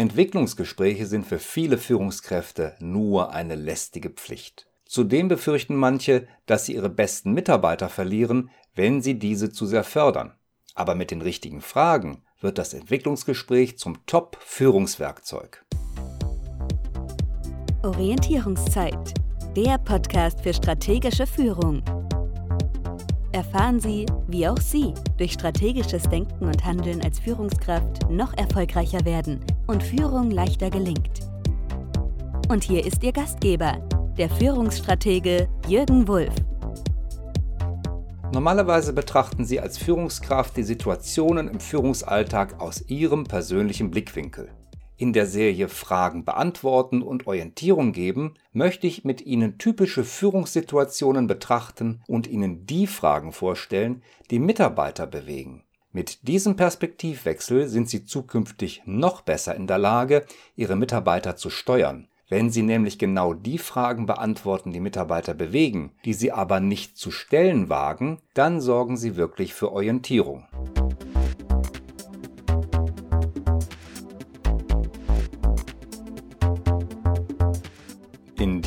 Entwicklungsgespräche sind für viele Führungskräfte nur eine lästige Pflicht. Zudem befürchten manche, dass sie ihre besten Mitarbeiter verlieren, wenn sie diese zu sehr fördern. Aber mit den richtigen Fragen wird das Entwicklungsgespräch zum Top-Führungswerkzeug. Orientierungszeit, der Podcast für strategische Führung. Erfahren Sie, wie auch Sie durch strategisches Denken und Handeln als Führungskraft noch erfolgreicher werden und Führung leichter gelingt. Und hier ist Ihr Gastgeber, der Führungsstratege Jürgen Wulff. Normalerweise betrachten Sie als Führungskraft die Situationen im Führungsalltag aus Ihrem persönlichen Blickwinkel. In der Serie Fragen beantworten und Orientierung geben möchte ich mit Ihnen typische Führungssituationen betrachten und Ihnen die Fragen vorstellen, die Mitarbeiter bewegen. Mit diesem Perspektivwechsel sind Sie zukünftig noch besser in der Lage, Ihre Mitarbeiter zu steuern. Wenn Sie nämlich genau die Fragen beantworten, die Mitarbeiter bewegen, die Sie aber nicht zu stellen wagen, dann sorgen Sie wirklich für Orientierung.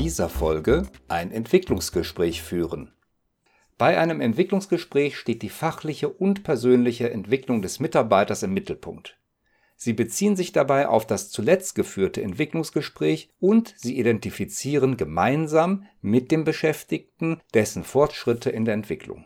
Dieser Folge ein Entwicklungsgespräch führen. Bei einem Entwicklungsgespräch steht die fachliche und persönliche Entwicklung des Mitarbeiters im Mittelpunkt. Sie beziehen sich dabei auf das zuletzt geführte Entwicklungsgespräch und Sie identifizieren gemeinsam mit dem Beschäftigten dessen Fortschritte in der Entwicklung.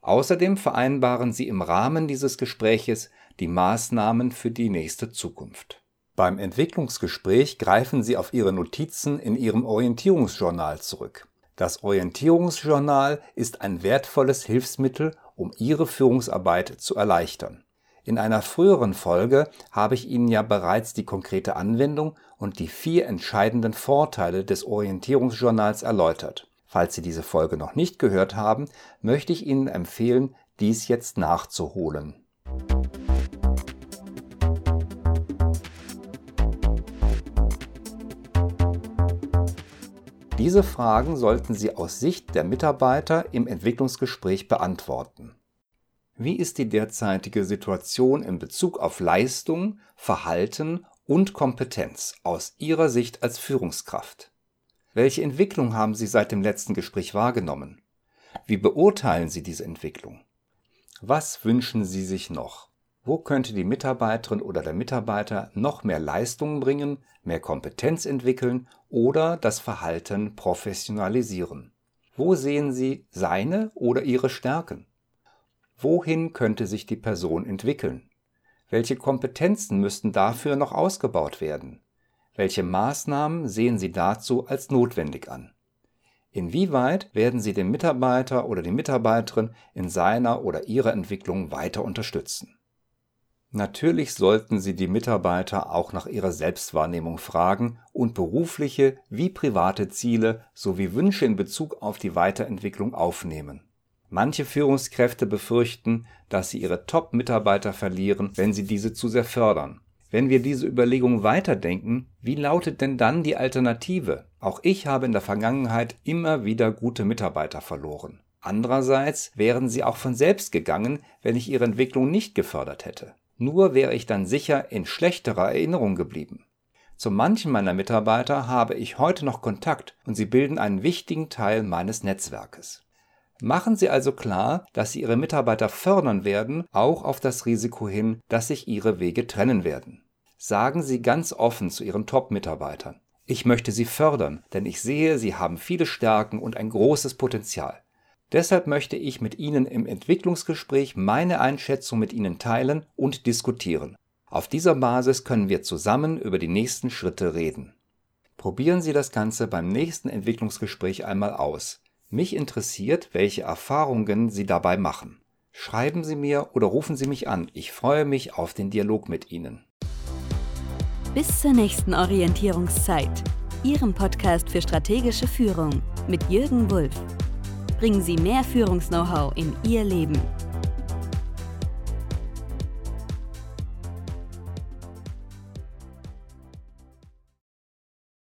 Außerdem vereinbaren Sie im Rahmen dieses Gespräches die Maßnahmen für die nächste Zukunft. Beim Entwicklungsgespräch greifen Sie auf Ihre Notizen in Ihrem Orientierungsjournal zurück. Das Orientierungsjournal ist ein wertvolles Hilfsmittel, um Ihre Führungsarbeit zu erleichtern. In einer früheren Folge habe ich Ihnen ja bereits die konkrete Anwendung und die vier entscheidenden Vorteile des Orientierungsjournals erläutert. Falls Sie diese Folge noch nicht gehört haben, möchte ich Ihnen empfehlen, dies jetzt nachzuholen. Diese Fragen sollten Sie aus Sicht der Mitarbeiter im Entwicklungsgespräch beantworten. Wie ist die derzeitige Situation in Bezug auf Leistung, Verhalten und Kompetenz aus Ihrer Sicht als Führungskraft? Welche Entwicklung haben Sie seit dem letzten Gespräch wahrgenommen? Wie beurteilen Sie diese Entwicklung? Was wünschen Sie sich noch? Wo könnte die Mitarbeiterin oder der Mitarbeiter noch mehr Leistungen bringen, mehr Kompetenz entwickeln oder das Verhalten professionalisieren? Wo sehen Sie seine oder ihre Stärken? Wohin könnte sich die Person entwickeln? Welche Kompetenzen müssten dafür noch ausgebaut werden? Welche Maßnahmen sehen Sie dazu als notwendig an? Inwieweit werden Sie den Mitarbeiter oder die Mitarbeiterin in seiner oder ihrer Entwicklung weiter unterstützen? Natürlich sollten Sie die Mitarbeiter auch nach ihrer Selbstwahrnehmung fragen und berufliche wie private Ziele sowie Wünsche in Bezug auf die Weiterentwicklung aufnehmen. Manche Führungskräfte befürchten, dass sie ihre Top-Mitarbeiter verlieren, wenn sie diese zu sehr fördern. Wenn wir diese Überlegung weiterdenken, wie lautet denn dann die Alternative? Auch ich habe in der Vergangenheit immer wieder gute Mitarbeiter verloren. Andererseits wären sie auch von selbst gegangen, wenn ich ihre Entwicklung nicht gefördert hätte. Nur wäre ich dann sicher in schlechterer Erinnerung geblieben. Zu manchen meiner Mitarbeiter habe ich heute noch Kontakt und sie bilden einen wichtigen Teil meines Netzwerkes. Machen Sie also klar, dass Sie Ihre Mitarbeiter fördern werden, auch auf das Risiko hin, dass sich Ihre Wege trennen werden. Sagen Sie ganz offen zu Ihren Top-Mitarbeitern. Ich möchte Sie fördern, denn ich sehe, Sie haben viele Stärken und ein großes Potenzial. Deshalb möchte ich mit Ihnen im Entwicklungsgespräch meine Einschätzung mit Ihnen teilen und diskutieren. Auf dieser Basis können wir zusammen über die nächsten Schritte reden. Probieren Sie das Ganze beim nächsten Entwicklungsgespräch einmal aus. Mich interessiert, welche Erfahrungen Sie dabei machen. Schreiben Sie mir oder rufen Sie mich an. Ich freue mich auf den Dialog mit Ihnen. Bis zur nächsten Orientierungszeit. Ihrem Podcast für strategische Führung mit Jürgen Wulff bringen Sie mehr Führungs-Know-how in Ihr Leben.